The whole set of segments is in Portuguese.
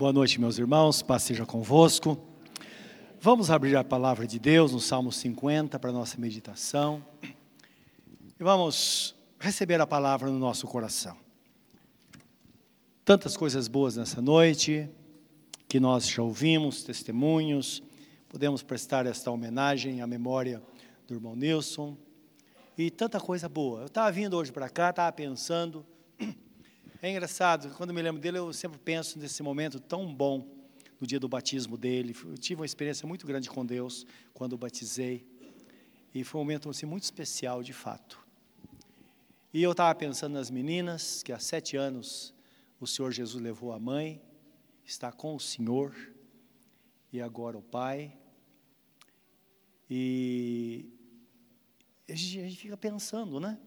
Boa noite, meus irmãos, paz seja convosco. Vamos abrir a palavra de Deus no Salmo 50 para nossa meditação. E vamos receber a palavra no nosso coração. Tantas coisas boas nessa noite, que nós já ouvimos, testemunhos, podemos prestar esta homenagem à memória do irmão Nilson, e tanta coisa boa. Eu estava vindo hoje para cá, estava pensando é engraçado, quando me lembro dele, eu sempre penso nesse momento tão bom, no dia do batismo dele. Eu tive uma experiência muito grande com Deus quando o batizei. E foi um momento assim, muito especial, de fato. E eu estava pensando nas meninas, que há sete anos o Senhor Jesus levou a mãe, está com o Senhor, e agora o Pai. E a gente fica pensando, né?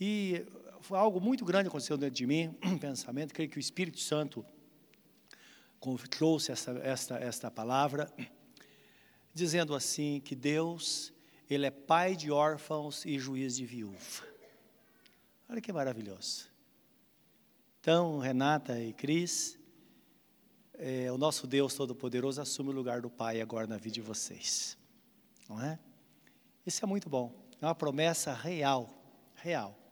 E foi algo muito grande aconteceu dentro de mim, um pensamento, creio que o Espírito Santo trouxe esta, esta, esta palavra, dizendo assim que Deus, Ele é pai de órfãos e juiz de viúva. Olha que maravilhoso. Então, Renata e Cris, é, o nosso Deus Todo-Poderoso assume o lugar do Pai agora na vida de vocês. Não é? Isso é muito bom. É uma promessa real, real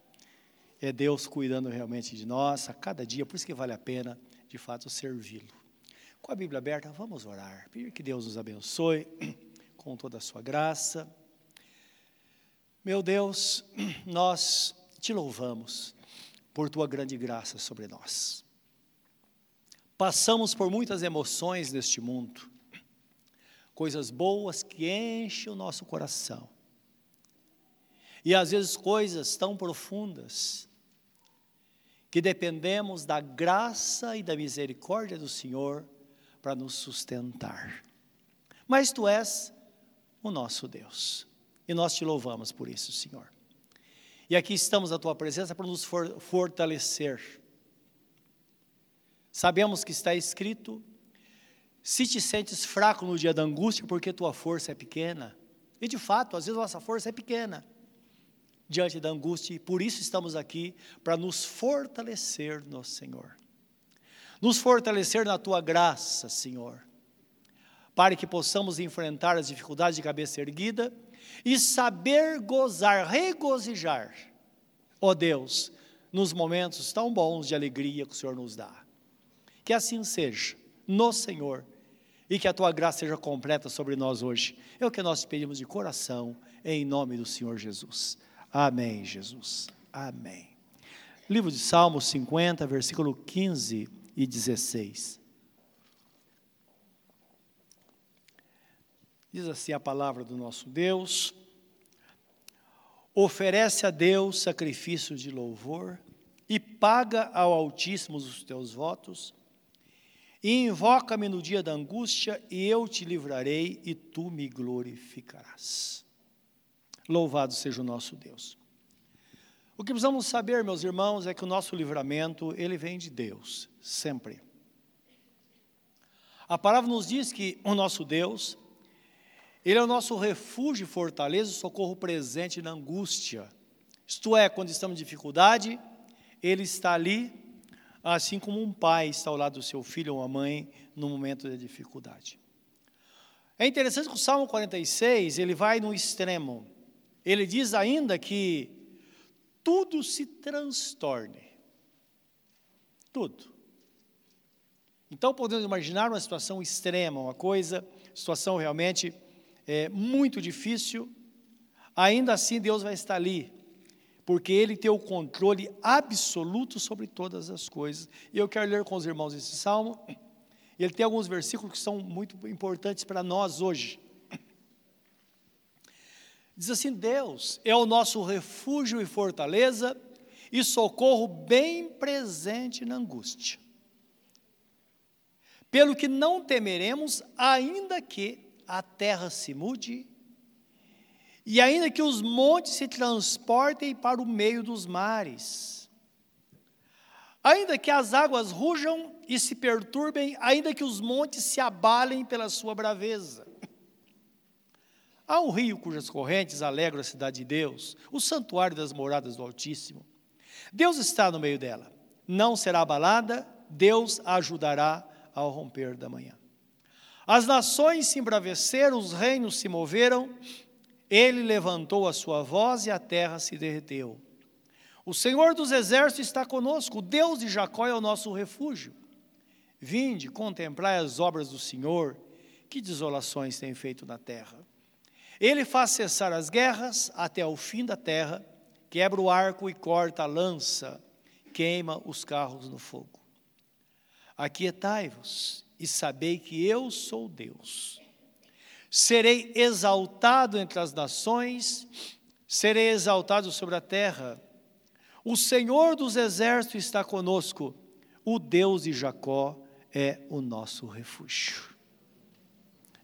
é Deus cuidando realmente de nós a cada dia, por isso que vale a pena, de fato, servi-lo. Com a Bíblia aberta, vamos orar, pedir que Deus nos abençoe com toda a sua graça. Meu Deus, nós te louvamos por tua grande graça sobre nós. Passamos por muitas emoções neste mundo, coisas boas que enchem o nosso coração e às vezes coisas tão profundas que dependemos da graça e da misericórdia do Senhor para nos sustentar. Mas tu és o nosso Deus e nós te louvamos por isso, Senhor. E aqui estamos à tua presença para nos for fortalecer. Sabemos que está escrito: se te sentes fraco no dia da angústia, porque tua força é pequena. E de fato, às vezes nossa força é pequena diante da angústia e por isso estamos aqui para nos fortalecer no Senhor. Nos fortalecer na tua graça, Senhor, para que possamos enfrentar as dificuldades de cabeça erguida e saber gozar, regozijar, ó Deus, nos momentos tão bons de alegria que o Senhor nos dá. Que assim seja, no Senhor, e que a tua graça seja completa sobre nós hoje. É o que nós pedimos de coração, em nome do Senhor Jesus. Amém, Jesus. Amém. Livro de Salmos 50, versículo 15 e 16. Diz assim a palavra do nosso Deus: Oferece a Deus sacrifício de louvor e paga ao Altíssimo os teus votos, e invoca-me no dia da angústia, e eu te livrarei, e tu me glorificarás. Louvado seja o nosso Deus. O que precisamos saber, meus irmãos, é que o nosso livramento, ele vem de Deus, sempre. A palavra nos diz que o nosso Deus, ele é o nosso refúgio, fortaleza e socorro presente na angústia. Isto é, quando estamos em dificuldade, ele está ali, assim como um pai está ao lado do seu filho ou uma mãe no momento de dificuldade. É interessante que o Salmo 46, ele vai no extremo. Ele diz ainda que tudo se transtorne. Tudo. Então podemos imaginar uma situação extrema, uma coisa, situação realmente é, muito difícil. Ainda assim Deus vai estar ali, porque Ele tem o controle absoluto sobre todas as coisas. E eu quero ler com os irmãos esse salmo. Ele tem alguns versículos que são muito importantes para nós hoje. Diz assim: Deus é o nosso refúgio e fortaleza e socorro bem presente na angústia. Pelo que não temeremos, ainda que a terra se mude, e ainda que os montes se transportem para o meio dos mares, ainda que as águas rujam e se perturbem, ainda que os montes se abalem pela sua braveza. Há um rio cujas correntes alegram a cidade de Deus, o santuário das moradas do Altíssimo. Deus está no meio dela. Não será abalada, Deus a ajudará ao romper da manhã. As nações se embraveceram, os reinos se moveram, ele levantou a sua voz e a terra se derreteu. O Senhor dos exércitos está conosco, o Deus de Jacó é o nosso refúgio. Vinde, contemplai as obras do Senhor, que desolações tem feito na terra. Ele faz cessar as guerras até o fim da terra, quebra o arco e corta a lança, queima os carros no fogo. Aquietai-vos e sabei que eu sou Deus. Serei exaltado entre as nações, serei exaltado sobre a terra. O Senhor dos exércitos está conosco, o Deus de Jacó é o nosso refúgio.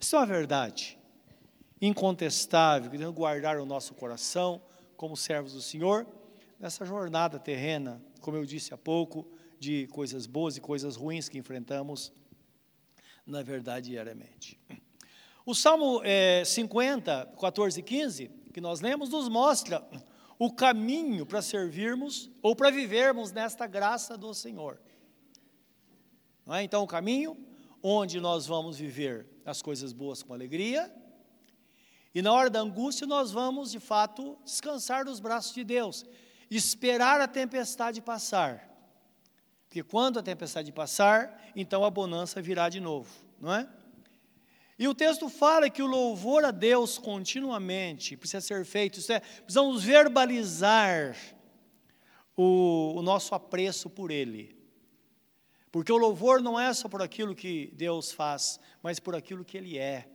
Isso é uma verdade incontestável, que devemos guardar o nosso coração como servos do Senhor nessa jornada terrena, como eu disse há pouco, de coisas boas e coisas ruins que enfrentamos, na verdade, diariamente. O Salmo é, 50, 14 e 15, que nós lemos, nos mostra o caminho para servirmos ou para vivermos nesta graça do Senhor. É? Então, o caminho onde nós vamos viver as coisas boas com alegria, e na hora da angústia, nós vamos, de fato, descansar nos braços de Deus, esperar a tempestade passar. Porque quando a tempestade passar, então a bonança virá de novo, não é? E o texto fala que o louvor a Deus continuamente precisa ser feito, isso é, precisamos verbalizar o, o nosso apreço por Ele. Porque o louvor não é só por aquilo que Deus faz, mas por aquilo que Ele é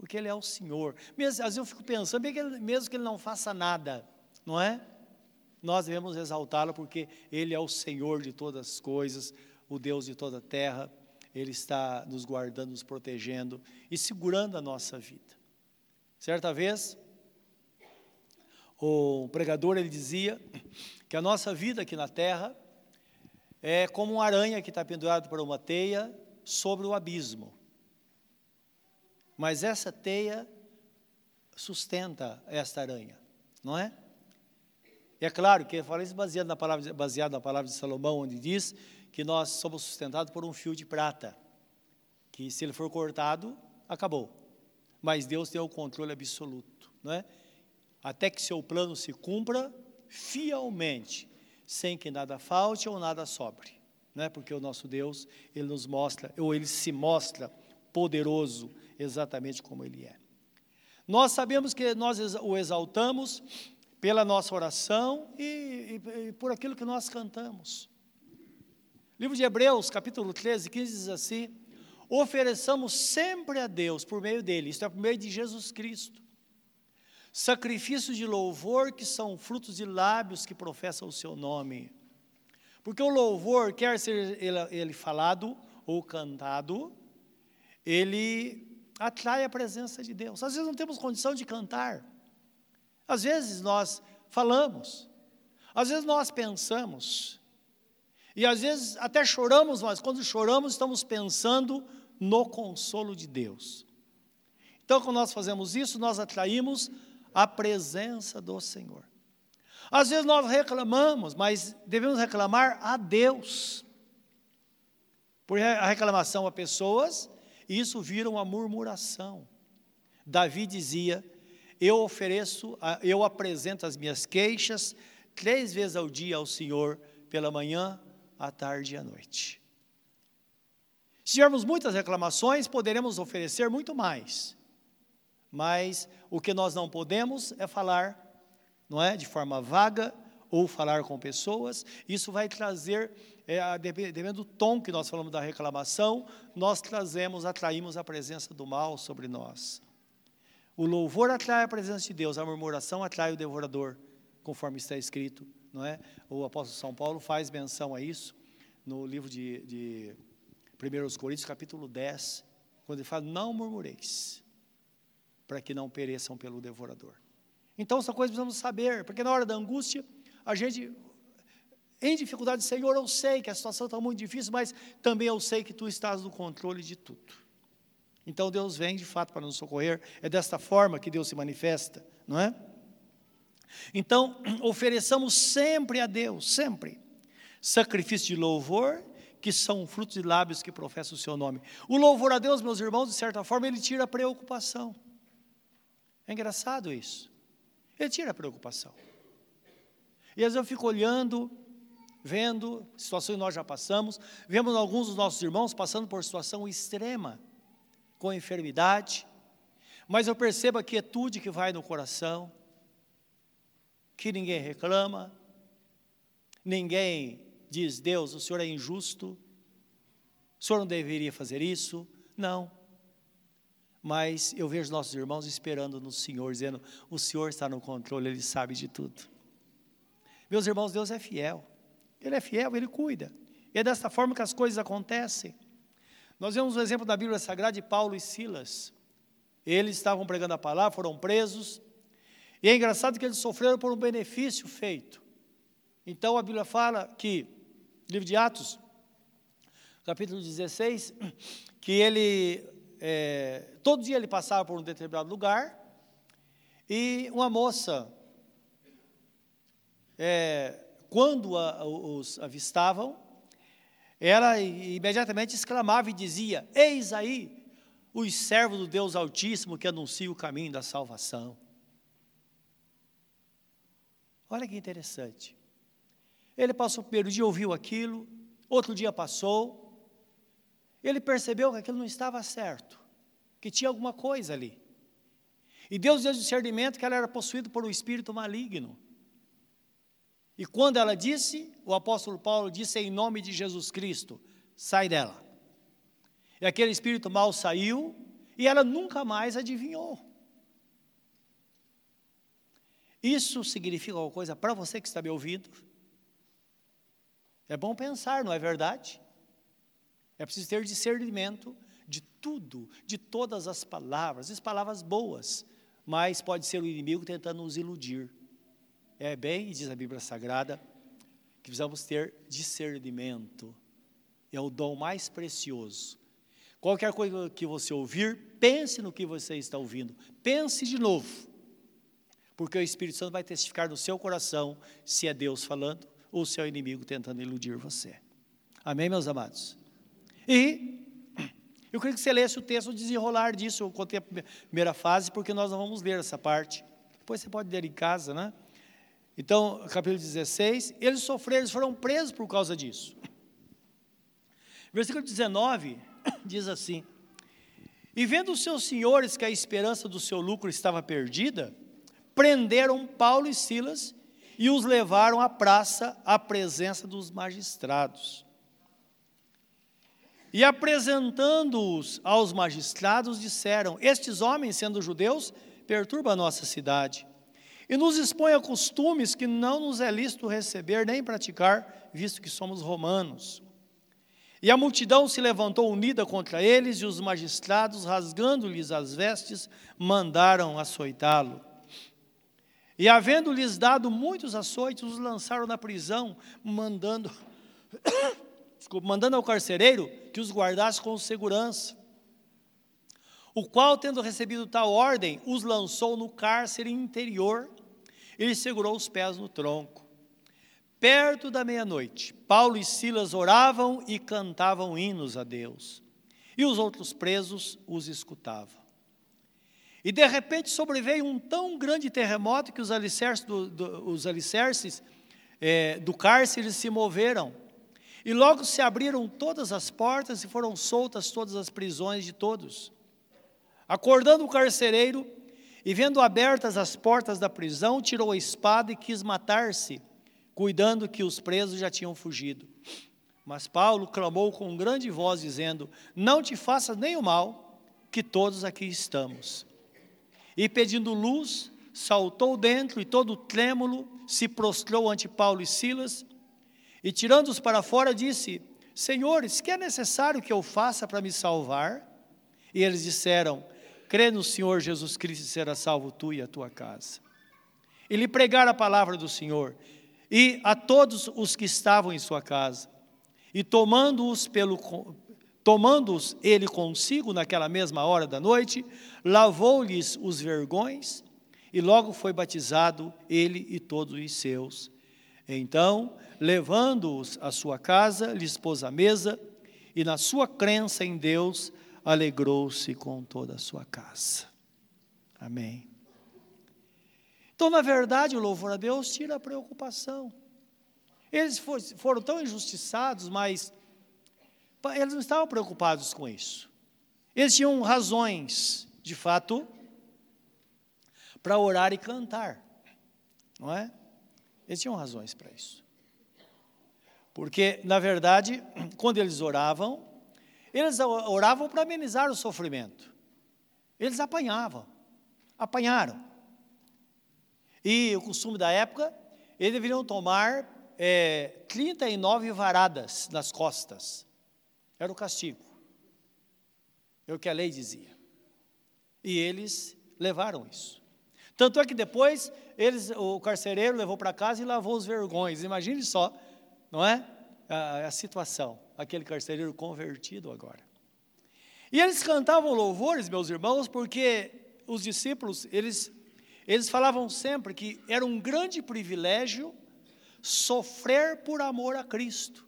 porque Ele é o Senhor. Mesmo, às vezes eu fico pensando, mesmo que Ele não faça nada, não é? Nós devemos exaltá-lo porque Ele é o Senhor de todas as coisas, o Deus de toda a terra. Ele está nos guardando, nos protegendo e segurando a nossa vida. Certa vez, o pregador ele dizia que a nossa vida aqui na terra é como uma aranha que está pendurada por uma teia sobre o abismo. Mas essa teia sustenta esta aranha, não é? E é claro que eu falei isso baseado na palavra, baseado na palavra de Salomão, onde diz que nós somos sustentados por um fio de prata, que se ele for cortado, acabou. Mas Deus tem o controle absoluto, não é? Até que seu plano se cumpra fielmente, sem que nada falte ou nada sobre, não é? Porque o nosso Deus, ele nos mostra, ou ele se mostra poderoso exatamente como Ele é. Nós sabemos que nós o exaltamos pela nossa oração e, e, e por aquilo que nós cantamos. Livro de Hebreus, capítulo 13, 15 diz assim: ofereçamos sempre a Deus por meio dele, isto é, por meio de Jesus Cristo, sacrifícios de louvor que são frutos de lábios que professam o seu nome. Porque o louvor, quer ser ele, ele falado ou cantado, ele atrai a presença de Deus. Às vezes não temos condição de cantar. Às vezes nós falamos. Às vezes nós pensamos. E às vezes até choramos, mas quando choramos estamos pensando no consolo de Deus. Então, quando nós fazemos isso, nós atraímos a presença do Senhor. Às vezes nós reclamamos, mas devemos reclamar a Deus. Porque a reclamação a pessoas isso vira uma murmuração. Davi dizia: Eu ofereço, eu apresento as minhas queixas três vezes ao dia ao Senhor, pela manhã, à tarde e à noite. Se tivermos muitas reclamações, poderemos oferecer muito mais. Mas o que nós não podemos é falar, não é, de forma vaga ou falar com pessoas. Isso vai trazer é, dependendo do tom que nós falamos da reclamação, nós trazemos, atraímos a presença do mal sobre nós. O louvor atrai a presença de Deus, a murmuração atrai o devorador, conforme está escrito, não é? O apóstolo São Paulo faz menção a isso no livro de, de 1 Coríntios, capítulo 10, quando ele fala: Não murmureis, para que não pereçam pelo devorador. Então, coisas que precisamos saber, porque na hora da angústia, a gente em dificuldade, Senhor, eu sei que a situação está muito difícil, mas também eu sei que Tu estás no controle de tudo. Então Deus vem de fato para nos socorrer. É desta forma que Deus se manifesta, não é? Então, ofereçamos sempre a Deus, sempre, sacrifício de louvor que são frutos de lábios que professam o seu nome. O louvor a Deus, meus irmãos, de certa forma, ele tira a preocupação. É engraçado isso. Ele tira a preocupação. E às vezes eu fico olhando, vendo situações que nós já passamos, vemos alguns dos nossos irmãos passando por situação extrema, com enfermidade, mas eu percebo a quietude que vai no coração, que ninguém reclama, ninguém diz: Deus, o Senhor é injusto, o Senhor não deveria fazer isso. Não. Mas eu vejo nossos irmãos esperando no Senhor, dizendo: O Senhor está no controle, Ele sabe de tudo. Meus irmãos, Deus é fiel. Ele é fiel, Ele cuida. E é desta forma que as coisas acontecem. Nós vemos o exemplo da Bíblia Sagrada de Paulo e Silas. Eles estavam pregando a palavra, foram presos. E é engraçado que eles sofreram por um benefício feito. Então a Bíblia fala que, livro de Atos, capítulo 16, que ele, é, todo dia ele passava por um determinado lugar e uma moça, é, quando a, os avistavam, ela imediatamente exclamava e dizia: Eis aí os servos do Deus Altíssimo que anunciam o caminho da salvação. Olha que interessante. Ele passou o primeiro dia, ouviu aquilo, outro dia passou, ele percebeu que aquilo não estava certo, que tinha alguma coisa ali. E Deus deu discernimento que ela era possuída por um espírito maligno. E quando ela disse, o apóstolo Paulo disse em nome de Jesus Cristo: sai dela. E aquele espírito mal saiu e ela nunca mais adivinhou. Isso significa alguma coisa para você que está me ouvindo? É bom pensar, não é verdade? É preciso ter discernimento de tudo, de todas as palavras, as palavras boas, mas pode ser o inimigo tentando nos iludir. É bem, diz a Bíblia Sagrada, que precisamos ter discernimento. É o dom mais precioso. Qualquer coisa que você ouvir, pense no que você está ouvindo. Pense de novo. Porque o Espírito Santo vai testificar no seu coração se é Deus falando ou o seu inimigo tentando iludir você. Amém, meus amados? E eu queria que você lesse o texto, o desenrolar disso. Eu contei a primeira fase, porque nós não vamos ler essa parte. Depois você pode ler em casa, né? Então, capítulo 16, eles sofreram, eles foram presos por causa disso. Versículo 19 diz assim: E vendo os seus senhores que a esperança do seu lucro estava perdida, prenderam Paulo e Silas e os levaram à praça à presença dos magistrados. E apresentando-os aos magistrados, disseram: Estes homens, sendo judeus, perturbam a nossa cidade e nos expõem a costumes que não nos é lícito receber nem praticar, visto que somos romanos. E a multidão se levantou unida contra eles, e os magistrados, rasgando-lhes as vestes, mandaram açoitá-lo. E havendo-lhes dado muitos açoites, os lançaram na prisão, mandando, desculpa, mandando ao carcereiro que os guardasse com segurança. O qual, tendo recebido tal ordem, os lançou no cárcere interior e lhe segurou os pés no tronco. Perto da meia-noite, Paulo e Silas oravam e cantavam hinos a Deus, e os outros presos os escutavam. E de repente sobreveio um tão grande terremoto que os alicerces do, do, os alicerces, é, do cárcere se moveram. E logo se abriram todas as portas e foram soltas todas as prisões de todos. Acordando o carcereiro e vendo abertas as portas da prisão, tirou a espada e quis matar-se, cuidando que os presos já tinham fugido. Mas Paulo clamou com grande voz, dizendo: Não te faças o mal, que todos aqui estamos. E pedindo luz, saltou dentro e todo trêmulo se prostrou ante Paulo e Silas. E tirando-os para fora, disse: Senhores, que é necessário que eu faça para me salvar? E eles disseram: Crê no Senhor Jesus Cristo e será salvo tu e a tua casa. E lhe a palavra do Senhor e a todos os que estavam em sua casa. E tomando-os pelo Tomando-os ele consigo naquela mesma hora da noite, lavou-lhes os vergões e logo foi batizado ele e todos os seus Então, levando-os à sua casa, lhes pôs a mesa, e na sua crença em Deus, alegrou-se com toda a sua casa. Amém. Então, na verdade, o louvor a Deus tira a preocupação. Eles foram tão injustiçados, mas eles não estavam preocupados com isso. Eles tinham razões, de fato, para orar e cantar, não é? Eles tinham razões para isso. Porque, na verdade, quando eles oravam, eles oravam para amenizar o sofrimento. Eles apanhavam, apanharam. E o costume da época, eles deveriam tomar é, 39 varadas nas costas. Era o castigo. É o que a lei dizia. E eles levaram isso. Tanto é que depois eles, o carcereiro levou para casa e lavou os vergões. Imagine só, não é? A, a situação, aquele carcereiro convertido agora. E eles cantavam louvores, meus irmãos, porque os discípulos, eles, eles falavam sempre que era um grande privilégio sofrer por amor a Cristo.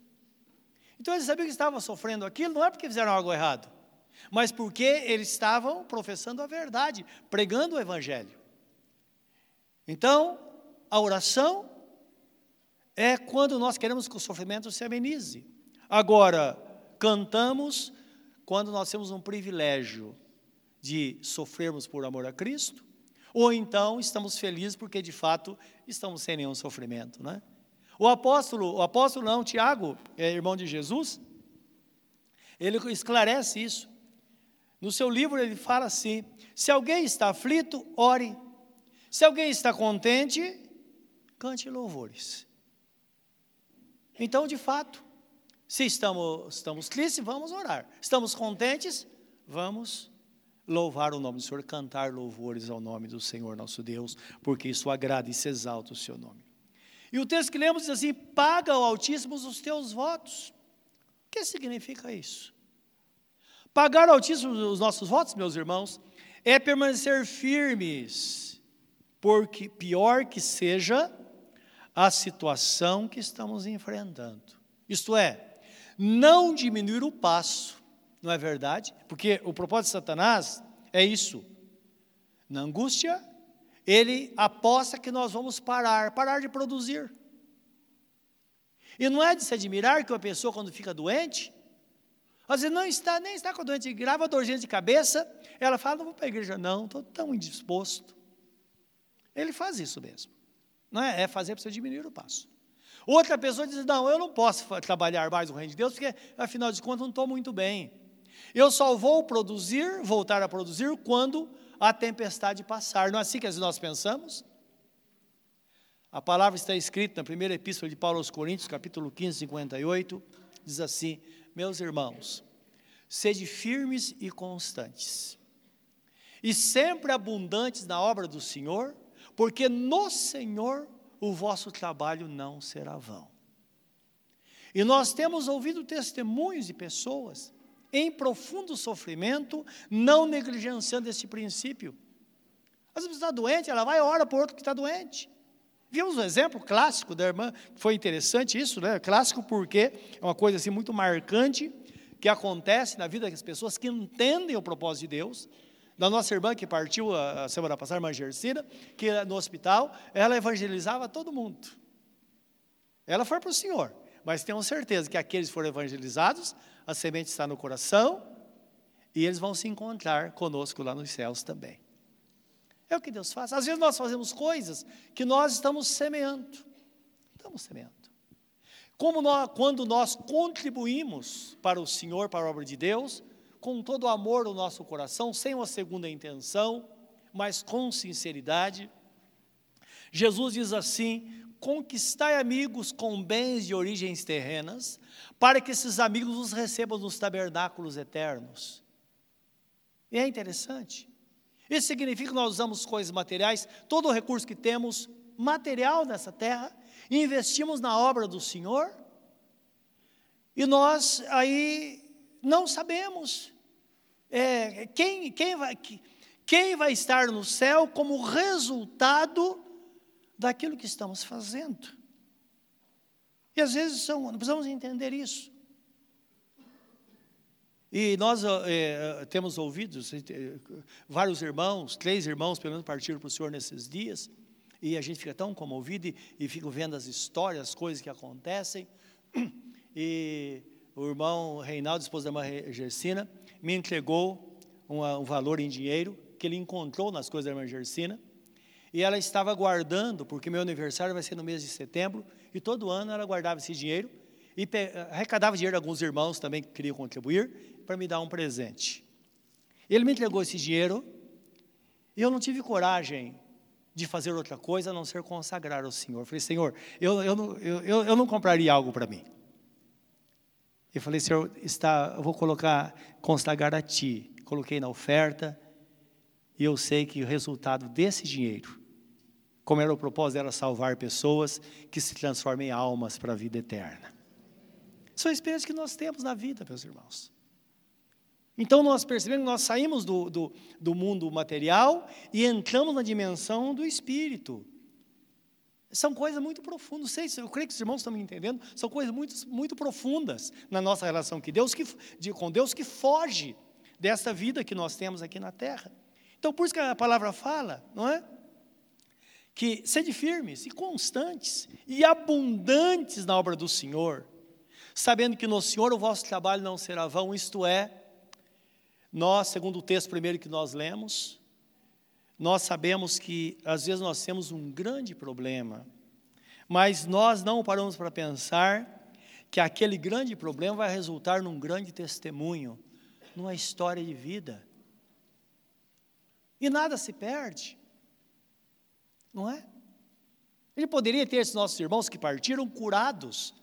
Então eles sabiam que estavam sofrendo aquilo, não é porque fizeram algo errado, mas porque eles estavam professando a verdade, pregando o Evangelho. Então, a oração é quando nós queremos que o sofrimento se amenize. Agora, cantamos quando nós temos um privilégio de sofrermos por amor a Cristo, ou então estamos felizes porque de fato estamos sem nenhum sofrimento, né? O apóstolo, o apóstolo não, Tiago, é irmão de Jesus, ele esclarece isso. No seu livro ele fala assim: se alguém está aflito, ore. Se alguém está contente, cante louvores. Então, de fato, se estamos, estamos tristes, vamos orar. Estamos contentes, vamos louvar o nome do Senhor, cantar louvores ao nome do Senhor nosso Deus, porque isso agrada e se exalta o seu nome. E o texto que lemos diz assim: paga ao Altíssimo os teus votos. O que significa isso? Pagar ao Altíssimo os nossos votos, meus irmãos, é permanecer firmes porque pior que seja a situação que estamos enfrentando. Isto é, não diminuir o passo, não é verdade? Porque o propósito de Satanás é isso. Na angústia, ele aposta que nós vamos parar, parar de produzir. E não é de se admirar que uma pessoa, quando fica doente, às vezes não está, nem está com a doente, grava dorzinha de cabeça, ela fala, não vou para a igreja não, estou tão indisposto. Ele faz isso mesmo. Não é? é fazer para você diminuir o passo. Outra pessoa diz: Não, eu não posso trabalhar mais o reino de Deus, porque afinal de contas não estou muito bem. Eu só vou produzir, voltar a produzir, quando a tempestade passar. Não é assim que nós pensamos? A palavra está escrita na primeira epístola de Paulo aos Coríntios, capítulo 15, 58, diz assim: Meus irmãos, sede firmes e constantes, e sempre abundantes na obra do Senhor, porque no Senhor o vosso trabalho não será vão. E nós temos ouvido testemunhos de pessoas em profundo sofrimento, não negligenciando esse princípio. Às vezes está doente, ela vai e ora por outro que está doente. Vimos um exemplo clássico da irmã, foi interessante isso, né? Clássico porque é uma coisa assim muito marcante que acontece na vida das pessoas que entendem o propósito de Deus, da nossa irmã que partiu a semana passada, a irmã Gersina, que no hospital, ela evangelizava todo mundo. Ela foi para o Senhor, mas tenho certeza que aqueles que foram evangelizados, a semente está no coração e eles vão se encontrar conosco lá nos céus também. É o que Deus faz. Às vezes nós fazemos coisas que nós estamos semeando. Estamos semeando. Como nós, quando nós contribuímos para o Senhor, para a obra de Deus, com todo o amor no nosso coração, sem uma segunda intenção, mas com sinceridade. Jesus diz assim: conquistai amigos com bens de origens terrenas, para que esses amigos os recebam nos tabernáculos eternos. E é interessante. Isso significa que nós usamos coisas materiais, todo o recurso que temos material nessa terra, e investimos na obra do Senhor, e nós aí não sabemos é, quem, quem, vai, quem vai estar no céu como resultado daquilo que estamos fazendo. E às vezes são, precisamos entender isso. E nós é, temos ouvido vários irmãos, três irmãos pelo menos partiram para o Senhor nesses dias, e a gente fica tão comovido e, e fica vendo as histórias, as coisas que acontecem. E o irmão Reinaldo, esposa da irmã Gersina, me entregou um valor em dinheiro que ele encontrou nas coisas da irmã Gersina, e ela estava guardando, porque meu aniversário vai ser no mês de setembro, e todo ano ela guardava esse dinheiro, e arrecadava dinheiro de alguns irmãos também que queriam contribuir, para me dar um presente. Ele me entregou esse dinheiro e eu não tive coragem de fazer outra coisa a não ser consagrar ao Senhor. Eu falei, Senhor, eu, eu, eu, eu não compraria algo para mim. Eu falei, Senhor, está, eu vou colocar, consagrar a Ti. Coloquei na oferta e eu sei que o resultado desse dinheiro, como era o propósito, era salvar pessoas que se transformem em almas para a vida eterna. São experiências que nós temos na vida, meus irmãos. Então nós percebemos que nós saímos do, do, do mundo material e entramos na dimensão do espírito. São coisas muito profundas, sei, eu creio que os irmãos estão me entendendo, são coisas muito, muito profundas na nossa relação com Deus, que, de, com Deus que foge dessa vida que nós temos aqui na terra. Então, por isso que a palavra fala, não é? Que sede firmes e constantes e abundantes na obra do Senhor, sabendo que no Senhor o vosso trabalho não será vão, isto é, nós, segundo o texto primeiro que nós lemos, nós sabemos que às vezes nós temos um grande problema, mas nós não paramos para pensar que aquele grande problema vai resultar num grande testemunho, numa história de vida. E nada se perde, não é? Ele poderia ter esses nossos irmãos que partiram curados,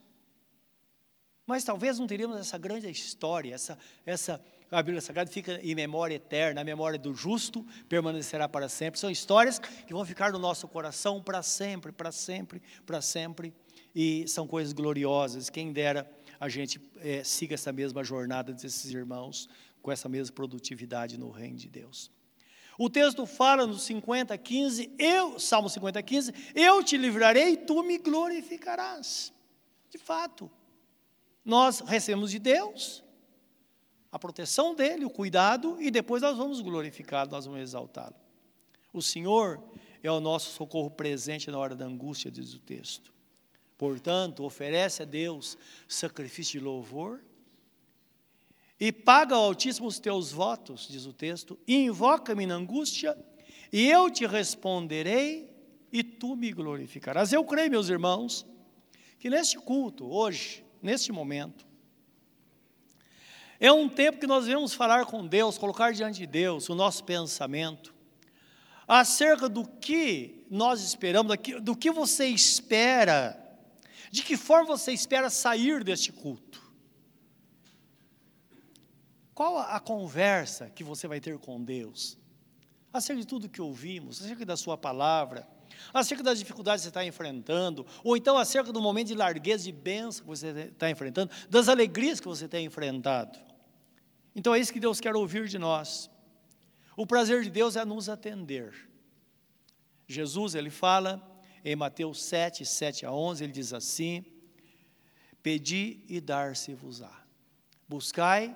mas talvez não teríamos essa grande história, essa, essa a Bíblia Sagrada fica em memória eterna, a memória do justo permanecerá para sempre. São histórias que vão ficar no nosso coração para sempre, para sempre, para sempre. E são coisas gloriosas. Quem dera a gente é, siga essa mesma jornada desses irmãos, com essa mesma produtividade no reino de Deus. O texto fala no 50, 15, eu, Salmo 50, 15, eu te livrarei e tu me glorificarás. De fato, nós recebemos de Deus, a proteção dele, o cuidado, e depois nós vamos glorificá-lo, nós vamos exaltá-lo. O Senhor é o nosso socorro presente na hora da angústia, diz o texto. Portanto, oferece a Deus sacrifício de louvor e paga ao Altíssimo os teus votos, diz o texto, e invoca-me na angústia, e eu te responderei e tu me glorificarás. Eu creio, meus irmãos, que neste culto, hoje, neste momento, é um tempo que nós devemos falar com Deus, colocar diante de Deus o nosso pensamento acerca do que nós esperamos, do que você espera, de que forma você espera sair deste culto. Qual a conversa que você vai ter com Deus? Acerca de tudo que ouvimos, acerca da Sua palavra, acerca das dificuldades que você está enfrentando, ou então acerca do momento de largueza e bênção que você está enfrentando, das alegrias que você tem enfrentado. Então é isso que Deus quer ouvir de nós. O prazer de Deus é nos atender. Jesus, ele fala em Mateus 7, 7 a 11, ele diz assim: Pedi e dar-se-vos-á. Buscai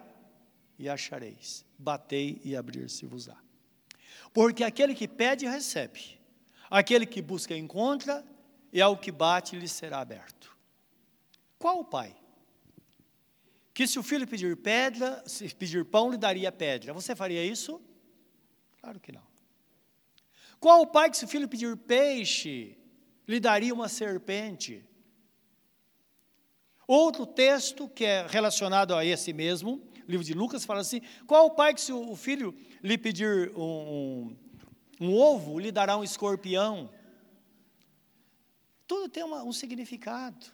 e achareis. Batei e abrir-se-vos-á. Porque aquele que pede, recebe. Aquele que busca, encontra. E ao que bate, lhe será aberto. Qual o pai? Que se o filho pedir pedra, se pedir pão, lhe daria pedra. Você faria isso? Claro que não. Qual o pai que se o filho pedir peixe, lhe daria uma serpente? Outro texto que é relacionado a esse mesmo, livro de Lucas, fala assim: qual o pai que se o filho lhe pedir um, um, um ovo, lhe dará um escorpião? Tudo tem uma, um significado.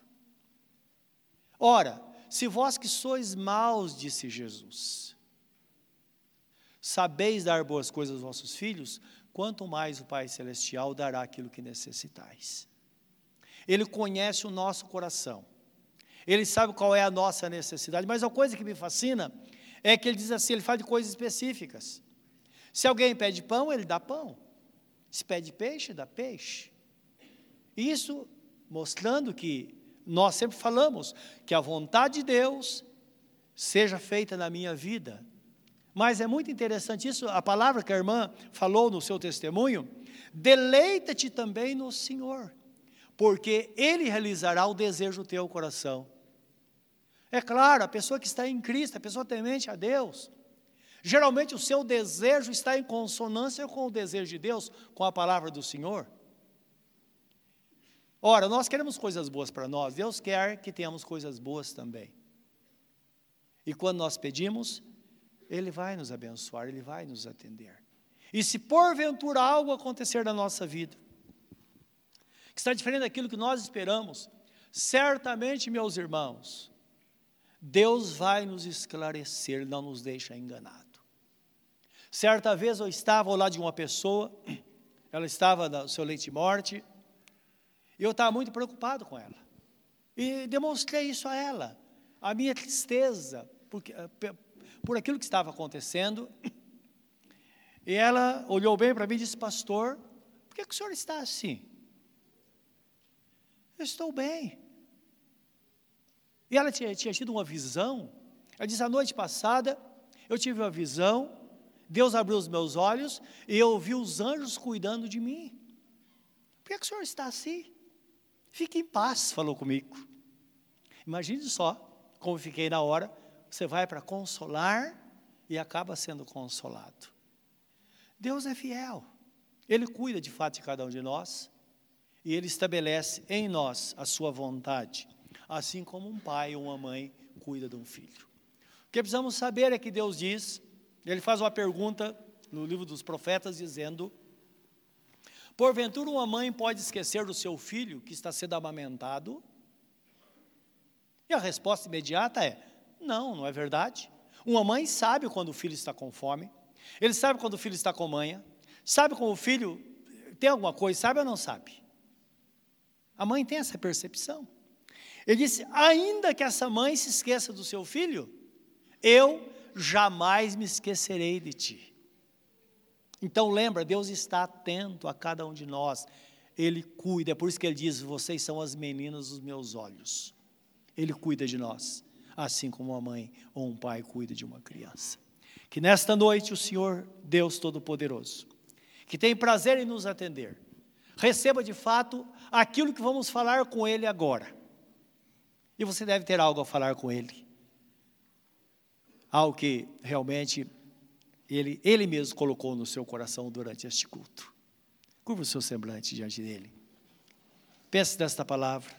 Ora, se vós que sois maus, disse Jesus, sabeis dar boas coisas aos vossos filhos, quanto mais o Pai Celestial dará aquilo que necessitais. Ele conhece o nosso coração, ele sabe qual é a nossa necessidade, mas a coisa que me fascina é que ele diz assim: ele fala de coisas específicas. Se alguém pede pão, ele dá pão. Se pede peixe, dá peixe. Isso mostrando que nós sempre falamos que a vontade de Deus seja feita na minha vida. Mas é muito interessante isso, a palavra que a irmã falou no seu testemunho, deleita-te também no Senhor, porque Ele realizará o desejo do teu coração. É claro, a pessoa que está em Cristo, a pessoa temente a Deus, geralmente o seu desejo está em consonância com o desejo de Deus, com a palavra do Senhor. Ora, nós queremos coisas boas para nós, Deus quer que tenhamos coisas boas também. E quando nós pedimos, Ele vai nos abençoar, Ele vai nos atender. E se porventura algo acontecer na nossa vida, que está diferente daquilo que nós esperamos, certamente, meus irmãos, Deus vai nos esclarecer, não nos deixa enganado. Certa vez eu estava ao lado de uma pessoa, ela estava no seu leite morte, e eu estava muito preocupado com ela. E demonstrei isso a ela, a minha tristeza porque, eh, por aquilo que estava acontecendo. E ela olhou bem para mim e disse: Pastor, por que, que o senhor está assim? Eu estou bem. E ela tinha, tinha tido uma visão. Ela disse: A noite passada eu tive uma visão, Deus abriu os meus olhos e eu vi os anjos cuidando de mim. Por que, que o senhor está assim? Fique em paz, falou comigo. Imagine só como fiquei na hora. Você vai para consolar e acaba sendo consolado. Deus é fiel. Ele cuida de fato de cada um de nós e ele estabelece em nós a sua vontade, assim como um pai ou uma mãe cuida de um filho. O que precisamos saber é que Deus diz, ele faz uma pergunta no livro dos profetas dizendo: Porventura uma mãe pode esquecer do seu filho que está sendo amamentado? E a resposta imediata é: não, não é verdade. Uma mãe sabe quando o filho está com fome, ele sabe quando o filho está com manha, sabe quando o filho tem alguma coisa, sabe ou não sabe? A mãe tem essa percepção. Ele disse: ainda que essa mãe se esqueça do seu filho, eu jamais me esquecerei de ti. Então lembra, Deus está atento a cada um de nós. Ele cuida, é por isso que ele diz: "Vocês são as meninas dos meus olhos". Ele cuida de nós, assim como uma mãe ou um pai cuida de uma criança. Que nesta noite o Senhor, Deus Todo-Poderoso, que tem prazer em nos atender, receba de fato aquilo que vamos falar com Ele agora. E você deve ter algo a falar com Ele. Algo que realmente ele, ele mesmo colocou no seu coração durante este culto. Curva o seu semblante diante dele. Pense nesta palavra.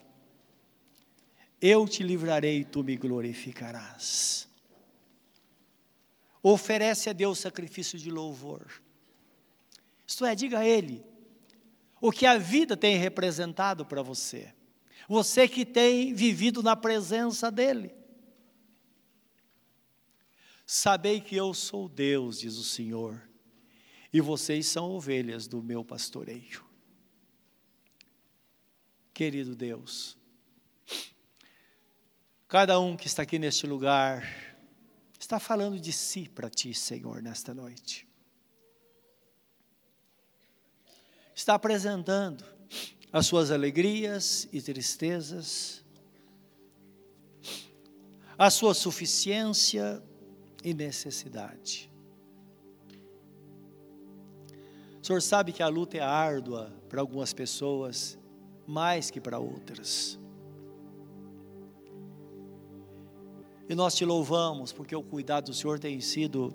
Eu te livrarei e tu me glorificarás. Oferece a Deus sacrifício de louvor. Isto é, diga a Ele o que a vida tem representado para você. Você que tem vivido na presença dEle. Sabei que eu sou Deus, diz o Senhor, e vocês são ovelhas do meu pastoreio. Querido Deus, cada um que está aqui neste lugar está falando de si para ti, Senhor, nesta noite. Está apresentando as suas alegrias e tristezas, a sua suficiência e necessidade. O Senhor sabe que a luta é árdua para algumas pessoas, mais que para outras. E nós te louvamos porque o cuidado do Senhor tem sido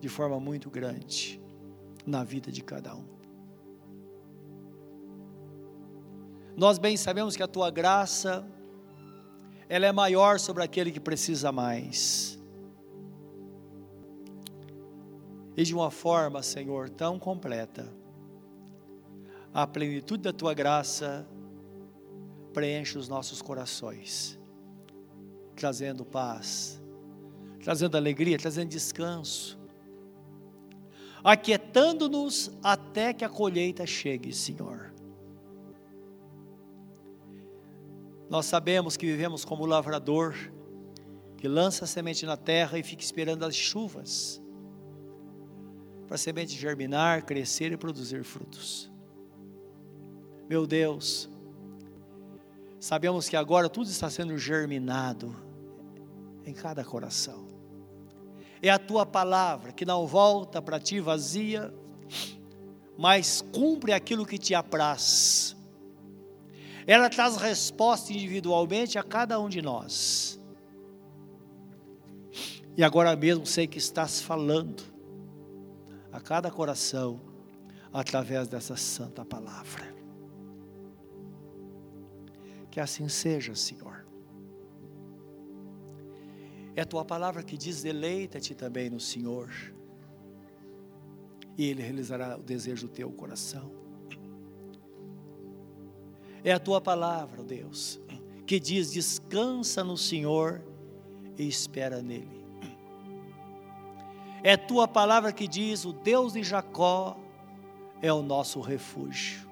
de forma muito grande na vida de cada um. Nós bem sabemos que a tua graça ela é maior sobre aquele que precisa mais. E de uma forma, Senhor, tão completa. A plenitude da tua graça preenche os nossos corações, trazendo paz, trazendo alegria, trazendo descanso, aquietando-nos até que a colheita chegue, Senhor. Nós sabemos que vivemos como lavrador, que lança a semente na terra e fica esperando as chuvas para a semente germinar, crescer e produzir frutos. Meu Deus, Sabemos que agora tudo está sendo germinado em cada coração. É a tua palavra que não volta para ti vazia, mas cumpre aquilo que te apraz. Ela traz resposta individualmente a cada um de nós. E agora mesmo sei que estás falando a cada coração através dessa santa palavra. Que assim seja, Senhor. É a tua palavra que diz: deleita-te também no Senhor, e Ele realizará o desejo do teu coração. É a tua palavra, Deus, que diz: descansa no Senhor e espera nele. É tua palavra que diz: o Deus de Jacó é o nosso refúgio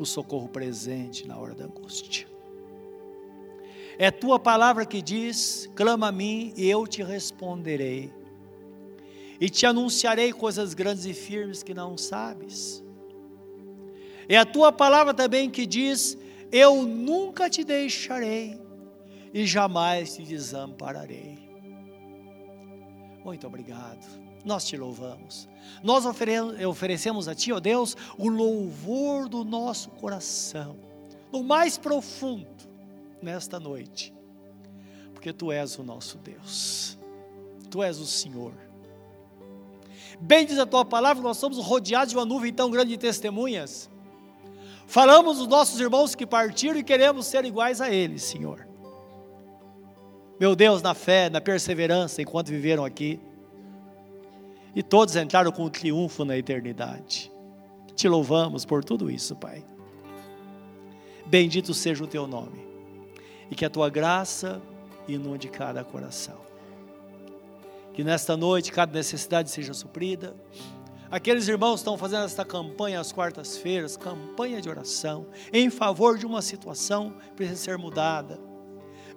o socorro presente na hora da angústia. É tua palavra que diz: clama a mim e eu te responderei, e te anunciarei coisas grandes e firmes que não sabes. É a tua palavra também que diz: eu nunca te deixarei e jamais te desampararei. Muito obrigado nós te louvamos. Nós oferecemos a Ti, ó Deus, o louvor do nosso coração, no mais profundo, nesta noite, porque Tu és o nosso Deus, Tu és o Senhor. Bem diz a Tua palavra, nós somos rodeados de uma nuvem tão grande de testemunhas. Falamos dos nossos irmãos que partiram e queremos ser iguais a eles, Senhor. Meu Deus, na fé, na perseverança, enquanto viveram aqui e todos entraram com triunfo na eternidade. Te louvamos por tudo isso, Pai. Bendito seja o teu nome, e que a tua graça inunde cada coração. Que nesta noite cada necessidade seja suprida. Aqueles irmãos estão fazendo esta campanha às quartas-feiras, campanha de oração, em favor de uma situação que precisa ser mudada.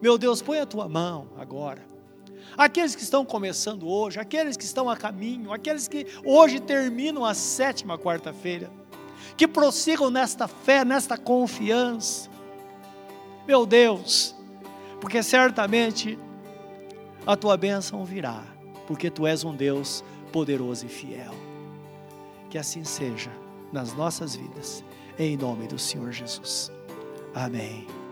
Meu Deus, põe a tua mão agora aqueles que estão começando hoje, aqueles que estão a caminho, aqueles que hoje terminam a sétima quarta-feira, que prossigam nesta fé, nesta confiança. Meu Deus, porque certamente a tua bênção virá, porque tu és um Deus poderoso e fiel. Que assim seja nas nossas vidas, em nome do Senhor Jesus. Amém.